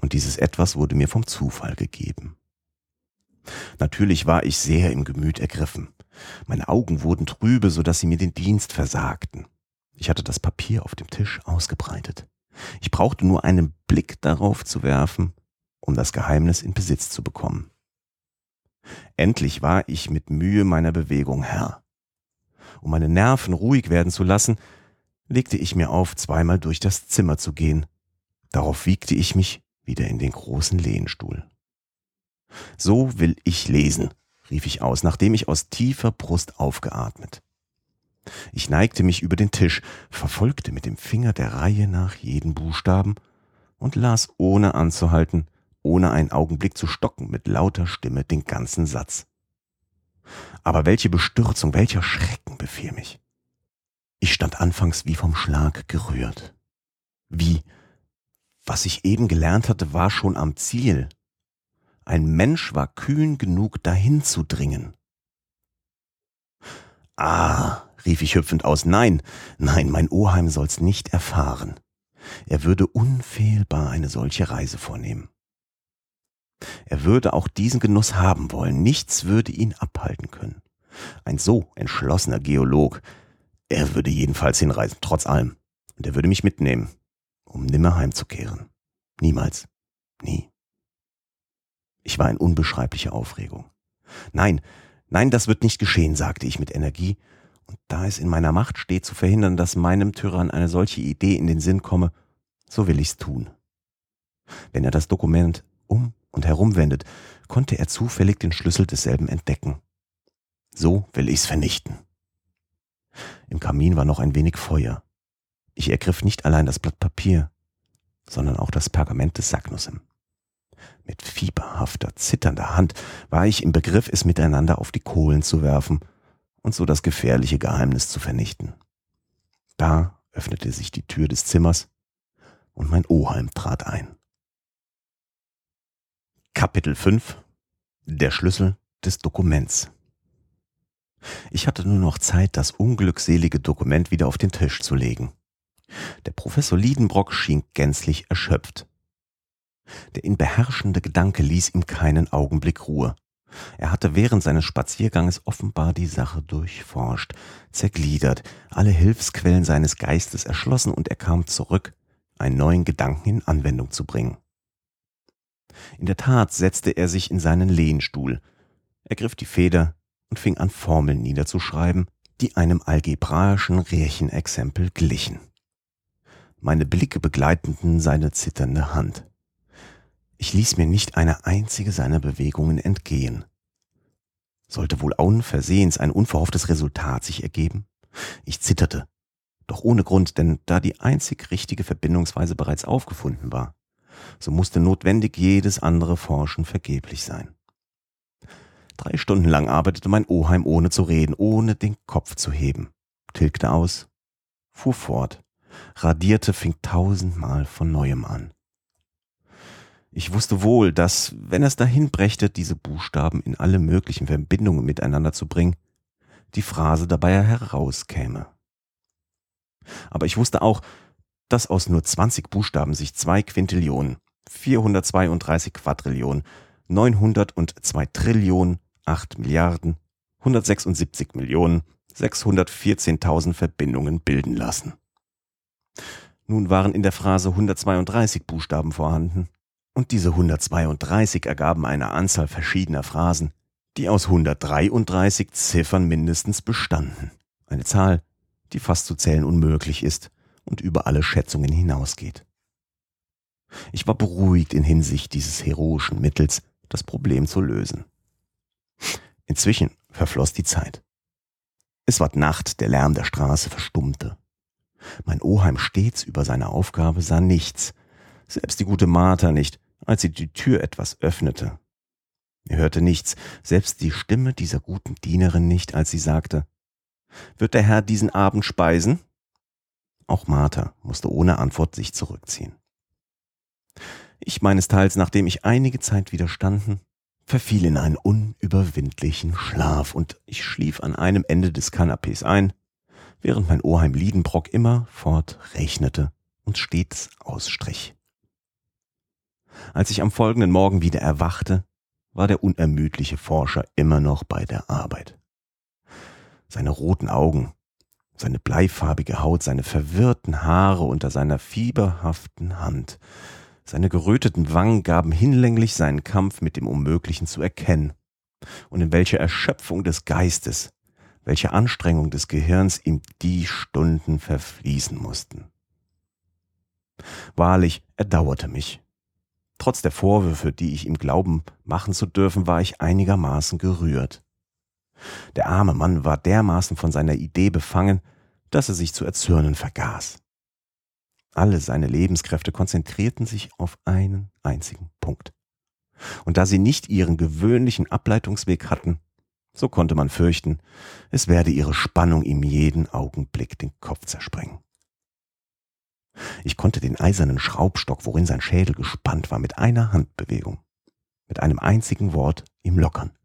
A: Und dieses etwas wurde mir vom Zufall gegeben. Natürlich war ich sehr im Gemüt ergriffen. Meine Augen wurden trübe, so dass sie mir den Dienst versagten. Ich hatte das Papier auf dem Tisch ausgebreitet. Ich brauchte nur einen Blick darauf zu werfen, um das Geheimnis in Besitz zu bekommen. Endlich war ich mit Mühe meiner Bewegung Herr. Um meine Nerven ruhig werden zu lassen, legte ich mir auf, zweimal durch das Zimmer zu gehen. Darauf wiegte ich mich wieder in den großen Lehnstuhl. So will ich lesen, rief ich aus, nachdem ich aus tiefer Brust aufgeatmet. Ich neigte mich über den Tisch, verfolgte mit dem Finger der Reihe nach jeden Buchstaben und las ohne anzuhalten, ohne einen Augenblick zu stocken, mit lauter Stimme den ganzen Satz. Aber welche Bestürzung, welcher Schrecken befiel mich. Ich stand anfangs wie vom Schlag gerührt. Wie, was ich eben gelernt hatte, war schon am Ziel. Ein Mensch war kühn genug, dahin zu dringen. Ah, rief ich hüpfend aus. Nein, nein, mein Oheim soll's nicht erfahren. Er würde unfehlbar eine solche Reise vornehmen. Er würde auch diesen Genuss haben wollen, nichts würde ihn abhalten können. Ein so entschlossener Geolog, er würde jedenfalls hinreisen, trotz allem. Und er würde mich mitnehmen, um nimmer heimzukehren. Niemals. Nie. Ich war in unbeschreiblicher Aufregung. Nein, nein, das wird nicht geschehen, sagte ich mit Energie und da es in meiner Macht steht, zu verhindern, dass meinem Tyrann eine solche Idee in den Sinn komme, so will ich's tun. Wenn er das Dokument um und herumwendet, konnte er zufällig den Schlüssel desselben entdecken. So will ich's vernichten. Im Kamin war noch ein wenig Feuer. Ich ergriff nicht allein das Blatt Papier, sondern auch das Pergament des Sacknussem. Mit fieberhafter, zitternder Hand war ich im Begriff, es miteinander auf die Kohlen zu werfen und so das gefährliche Geheimnis zu vernichten. Da öffnete sich die Tür des Zimmers und mein Oheim trat ein. Kapitel 5 Der Schlüssel des Dokuments Ich hatte nur noch Zeit, das unglückselige Dokument wieder auf den Tisch zu legen. Der Professor Liedenbrock schien gänzlich erschöpft. Der ihn beherrschende Gedanke ließ ihm keinen Augenblick Ruhe. Er hatte während seines Spazierganges offenbar die Sache durchforscht, zergliedert, alle Hilfsquellen seines Geistes erschlossen und er kam zurück, einen neuen Gedanken in Anwendung zu bringen. In der Tat setzte er sich in seinen Lehnstuhl, ergriff die Feder und fing an, Formeln niederzuschreiben, die einem algebraischen Rechenexempel glichen. Meine Blicke begleiteten seine zitternde Hand. Ich ließ mir nicht eine einzige seiner Bewegungen entgehen. Sollte wohl unversehens ein unverhofftes Resultat sich ergeben? Ich zitterte, doch ohne Grund, denn da die einzig richtige Verbindungsweise bereits aufgefunden war, so musste notwendig jedes andere Forschen vergeblich sein. Drei Stunden lang arbeitete mein Oheim ohne zu reden, ohne den Kopf zu heben, tilgte aus, fuhr fort, radierte, fing tausendmal von neuem an. Ich wusste wohl, dass, wenn es dahin brächte, diese Buchstaben in alle möglichen Verbindungen miteinander zu bringen, die Phrase dabei herauskäme. Aber ich wusste auch, dass aus nur 20 Buchstaben sich zwei Quintillionen, 432 Quadrillionen, 902 Trillionen, 8 Milliarden, 176 Millionen, 614.000 Verbindungen bilden lassen. Nun waren in der Phrase 132 Buchstaben vorhanden und diese 132 ergaben eine Anzahl verschiedener Phrasen, die aus 133 Ziffern mindestens bestanden. Eine Zahl, die fast zu zählen unmöglich ist und über alle Schätzungen hinausgeht. Ich war beruhigt in Hinsicht dieses heroischen Mittels, das Problem zu lösen. Inzwischen verfloss die Zeit. Es ward Nacht, der Lärm der Straße verstummte. Mein Oheim stets über seine Aufgabe sah nichts, selbst die gute Martha nicht, als sie die Tür etwas öffnete. Er hörte nichts, selbst die Stimme dieser guten Dienerin nicht, als sie sagte, Wird der Herr diesen Abend speisen? Auch Martha musste ohne Antwort sich zurückziehen. Ich meines Teils, nachdem ich einige Zeit widerstanden, verfiel in einen unüberwindlichen Schlaf und ich schlief an einem Ende des Kanapés ein, während mein Oheim Liedenbrock immer fort rechnete und stets ausstrich. Als ich am folgenden Morgen wieder erwachte, war der unermüdliche Forscher immer noch bei der Arbeit. Seine roten Augen, seine bleifarbige Haut, seine verwirrten Haare unter seiner fieberhaften Hand, seine geröteten Wangen gaben hinlänglich seinen Kampf mit dem Unmöglichen zu erkennen. Und in welcher Erschöpfung des Geistes, welche Anstrengung des Gehirns ihm die Stunden verfließen mussten. Wahrlich, er dauerte mich. Trotz der Vorwürfe, die ich ihm glauben machen zu dürfen, war ich einigermaßen gerührt. Der arme Mann war dermaßen von seiner Idee befangen, dass er sich zu erzürnen vergaß. Alle seine Lebenskräfte konzentrierten sich auf einen einzigen Punkt. Und da sie nicht ihren gewöhnlichen Ableitungsweg hatten, so konnte man fürchten, es werde ihre Spannung ihm jeden Augenblick den Kopf zersprengen. Ich konnte den eisernen Schraubstock, worin sein Schädel gespannt war, mit einer Handbewegung, mit einem einzigen Wort ihm lockern.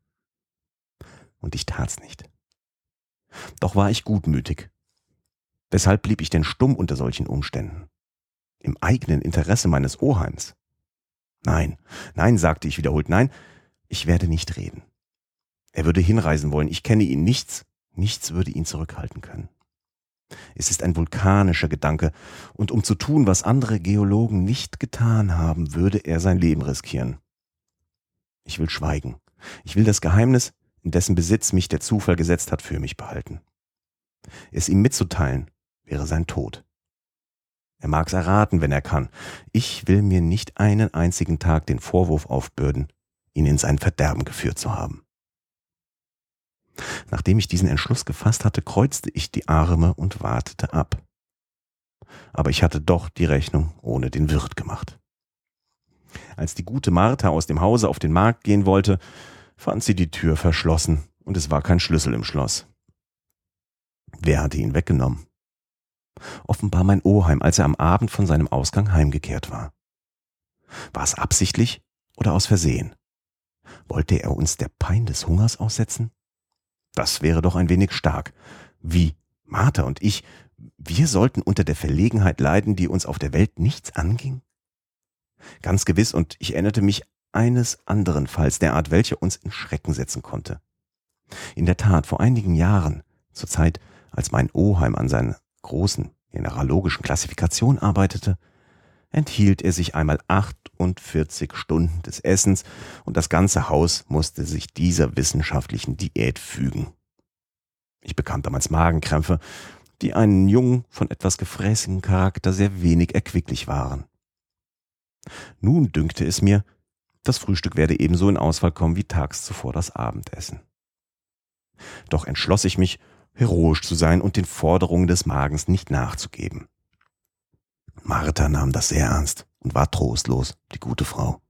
A: Und ich tat's nicht. Doch war ich gutmütig. Weshalb blieb ich denn stumm unter solchen Umständen? im eigenen Interesse meines Oheims. Nein, nein, sagte ich wiederholt, nein, ich werde nicht reden. Er würde hinreisen wollen, ich kenne ihn nichts, nichts würde ihn zurückhalten können. Es ist ein vulkanischer Gedanke, und um zu tun, was andere Geologen nicht getan haben, würde er sein Leben riskieren. Ich will schweigen. Ich will das Geheimnis, in dessen Besitz mich der Zufall gesetzt hat, für mich behalten. Es ihm mitzuteilen, wäre sein Tod. Er mag's erraten, wenn er kann. Ich will mir nicht einen einzigen Tag den Vorwurf aufbürden, ihn in sein Verderben geführt zu haben. Nachdem ich diesen Entschluss gefasst hatte, kreuzte ich die Arme und wartete ab. Aber ich hatte doch die Rechnung ohne den Wirt gemacht. Als die gute Martha aus dem Hause auf den Markt gehen wollte, fand sie die Tür verschlossen und es war kein Schlüssel im Schloss. Wer hatte ihn weggenommen? offenbar mein Oheim, als er am Abend von seinem Ausgang heimgekehrt war. War es absichtlich oder aus Versehen? Wollte er uns der Pein des Hungers aussetzen? Das wäre doch ein wenig stark. Wie, Martha und ich, wir sollten unter der Verlegenheit leiden, die uns auf der Welt nichts anging? Ganz gewiss, und ich erinnerte mich eines anderen Falls der Art, welcher uns in Schrecken setzen konnte. In der Tat, vor einigen Jahren, zur Zeit, als mein Oheim an sein großen generalogischen Klassifikation arbeitete, enthielt er sich einmal 48 Stunden des Essens und das ganze Haus musste sich dieser wissenschaftlichen Diät fügen. Ich bekam damals Magenkrämpfe, die einen jungen, von etwas gefräßigen Charakter sehr wenig erquicklich waren. Nun dünkte es mir, das Frühstück werde ebenso in Ausfall kommen wie tags zuvor das Abendessen. Doch entschloss ich mich, heroisch zu sein und den Forderungen des Magens nicht nachzugeben. Martha nahm das sehr ernst und war trostlos, die gute Frau.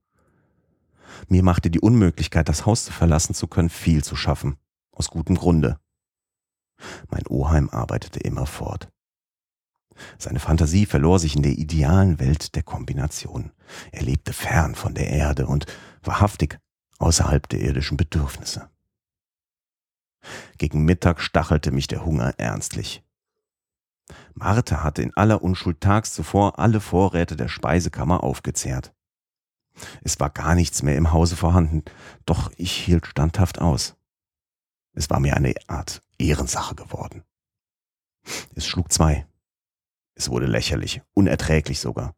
A: Mir machte die Unmöglichkeit, das Haus zu verlassen zu können, viel zu schaffen, aus gutem Grunde. Mein Oheim arbeitete immer fort. Seine Fantasie verlor sich in der idealen Welt der Kombination. Er lebte fern von der Erde und wahrhaftig außerhalb der irdischen Bedürfnisse. Gegen Mittag stachelte mich der Hunger ernstlich. Martha hatte in aller Unschuld tags zuvor alle Vorräte der Speisekammer aufgezehrt. Es war gar nichts mehr im Hause vorhanden, doch ich hielt standhaft aus. Es war mir eine Art Ehrensache geworden. Es schlug zwei. Es wurde lächerlich, unerträglich sogar.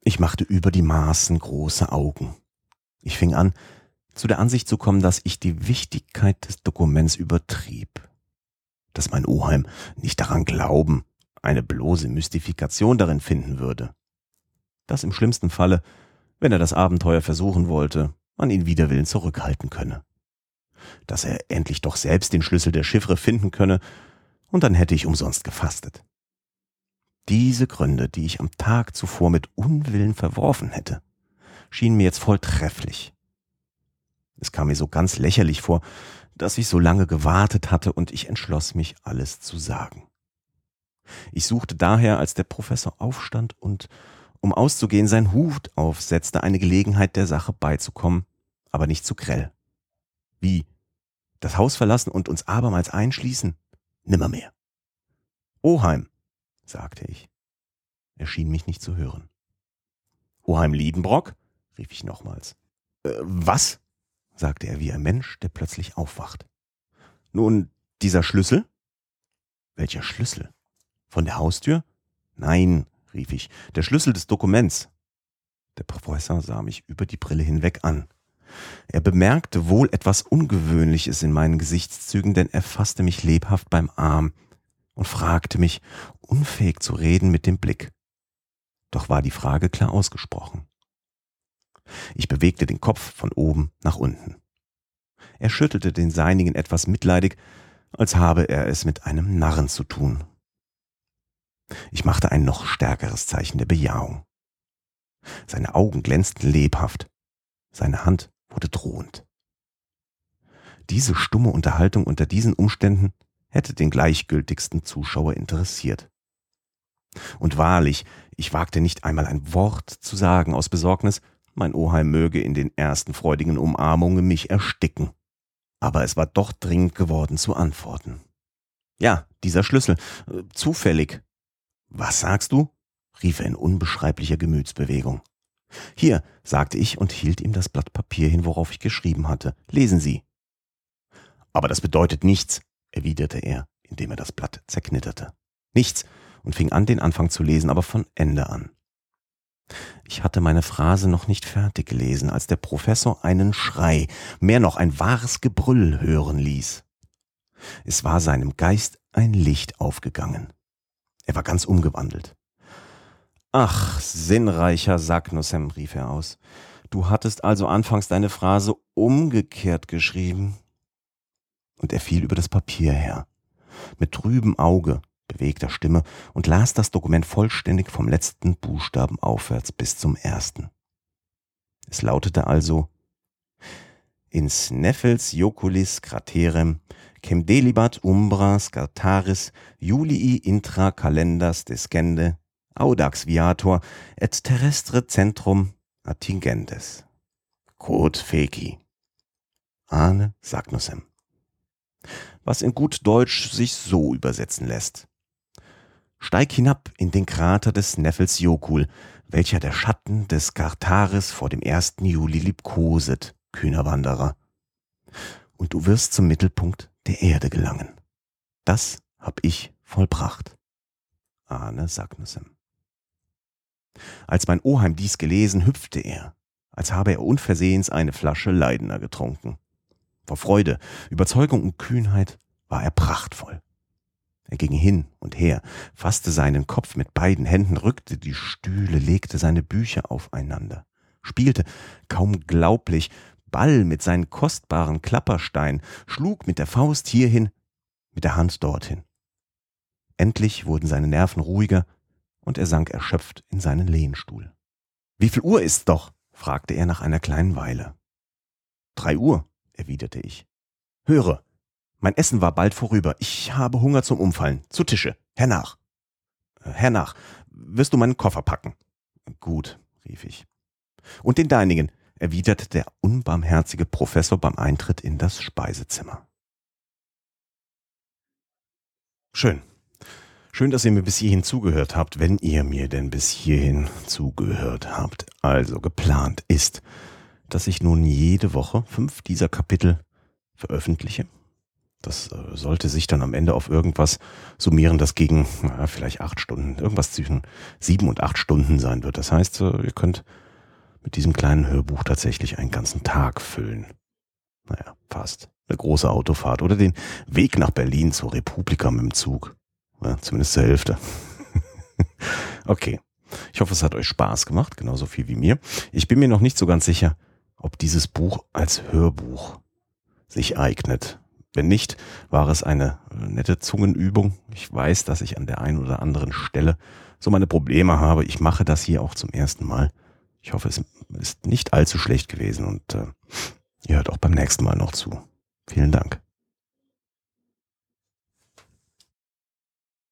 A: Ich machte über die Maßen große Augen. Ich fing an, zu der Ansicht zu kommen, dass ich die Wichtigkeit des Dokuments übertrieb. dass mein Oheim nicht daran glauben, eine bloße Mystifikation darin finden würde. Dass im schlimmsten Falle, wenn er das Abenteuer versuchen wollte, man ihn wider Willen zurückhalten könne. Dass er endlich doch selbst den Schlüssel der Chiffre finden könne, und dann hätte ich umsonst gefastet. Diese Gründe, die ich am Tag zuvor mit Unwillen verworfen hätte, schienen mir jetzt voll trefflich. Es kam mir so ganz lächerlich vor, dass ich so lange gewartet hatte und ich entschloss mich, alles zu sagen. Ich suchte daher, als der Professor aufstand und, um auszugehen, sein Hut aufsetzte, eine Gelegenheit der Sache beizukommen, aber nicht zu grell. Wie? Das Haus verlassen und uns abermals einschließen? Nimmermehr. Oheim, sagte ich. Er schien mich nicht zu hören. Oheim Liedenbrock? rief ich nochmals. Äh, was? sagte er wie ein Mensch, der plötzlich aufwacht. Nun, dieser Schlüssel? Welcher Schlüssel? Von der Haustür? Nein, rief ich, der Schlüssel des Dokuments. Der Professor sah mich über die Brille hinweg an. Er bemerkte wohl etwas Ungewöhnliches in meinen Gesichtszügen, denn er fasste mich lebhaft beim Arm und fragte mich, unfähig zu reden, mit dem Blick. Doch war die Frage klar ausgesprochen. Ich bewegte den Kopf von oben nach unten. Er schüttelte den seinigen etwas mitleidig, als habe er es mit einem Narren zu tun. Ich machte ein noch stärkeres Zeichen der Bejahung. Seine Augen glänzten lebhaft, seine Hand wurde drohend. Diese stumme Unterhaltung unter diesen Umständen hätte den gleichgültigsten Zuschauer interessiert. Und wahrlich, ich wagte nicht einmal ein Wort zu sagen aus Besorgnis, mein Oheim möge in den ersten freudigen Umarmungen mich ersticken. Aber es war doch dringend geworden zu antworten. Ja, dieser Schlüssel. Äh, zufällig. Was sagst du? rief er in unbeschreiblicher Gemütsbewegung. Hier, sagte ich und hielt ihm das Blatt Papier hin, worauf ich geschrieben hatte. Lesen Sie. Aber das bedeutet nichts, erwiderte er, indem er das Blatt zerknitterte. Nichts, und fing an, den Anfang zu lesen, aber von Ende an. Ich hatte meine Phrase noch nicht fertig gelesen, als der Professor einen Schrei, mehr noch ein wahres Gebrüll hören ließ. Es war seinem Geist ein Licht aufgegangen. Er war ganz umgewandelt. Ach, sinnreicher Saknussem, rief er aus. Du hattest also anfangs deine Phrase umgekehrt geschrieben. Und er fiel über das Papier her. Mit trübem Auge bewegter Stimme und las das Dokument vollständig vom letzten Buchstaben aufwärts bis zum ersten. Es lautete also In Sneffels Joculis Craterem cem delibat umbra scartaris Julii intra calendars descende audax viator et terrestre centrum attingendes. Quod feci. Ane Sagnusem. Was in gut Deutsch sich so übersetzen lässt. Steig hinab in den Krater des Neffels Jokul, welcher der Schatten des Gartaris vor dem 1. Juli liebkoset, kühner Wanderer. Und du wirst zum Mittelpunkt der Erde gelangen. Das hab ich vollbracht. Arne Sagnussem. Als mein Oheim dies gelesen, hüpfte er, als habe er unversehens eine Flasche Leidener getrunken. Vor Freude, Überzeugung und Kühnheit war er prachtvoll. Er ging hin und her, fasste seinen Kopf mit beiden Händen, rückte die Stühle, legte seine Bücher aufeinander, spielte, kaum glaublich, Ball mit seinen kostbaren Klappersteinen, schlug mit der Faust hierhin, mit der Hand dorthin. Endlich wurden seine Nerven ruhiger und er sank erschöpft in seinen Lehnstuhl. Wie viel Uhr ist's doch? fragte er nach einer kleinen Weile. Drei Uhr, erwiderte ich. Höre, mein Essen war bald vorüber. Ich habe Hunger zum Umfallen. Zu Tische. Hernach. Hernach, wirst du meinen Koffer packen? Gut, rief ich. Und den deinigen, erwiderte der unbarmherzige Professor beim Eintritt in das Speisezimmer. Schön. Schön, dass ihr mir bis hierhin zugehört habt, wenn ihr mir denn bis hierhin zugehört habt. Also geplant ist, dass ich nun jede Woche fünf dieser Kapitel veröffentliche das äh, sollte sich dann am Ende auf irgendwas summieren, das gegen naja, vielleicht acht Stunden, irgendwas zwischen sieben und acht Stunden sein wird. Das heißt, äh, ihr könnt mit diesem kleinen Hörbuch tatsächlich einen ganzen Tag füllen. Naja, fast. eine große Autofahrt oder den Weg nach Berlin zur Republika mit dem Zug. Ja, zumindest zur Hälfte. okay. Ich hoffe, es hat euch Spaß gemacht, genauso viel wie mir. Ich bin mir noch nicht so ganz sicher, ob dieses Buch als Hörbuch sich eignet. Wenn nicht, war es eine nette Zungenübung. Ich weiß, dass ich an der einen oder anderen Stelle so meine Probleme habe. Ich mache das hier auch zum ersten Mal. Ich hoffe, es ist nicht allzu schlecht gewesen und äh, ihr hört auch beim nächsten Mal noch zu. Vielen Dank.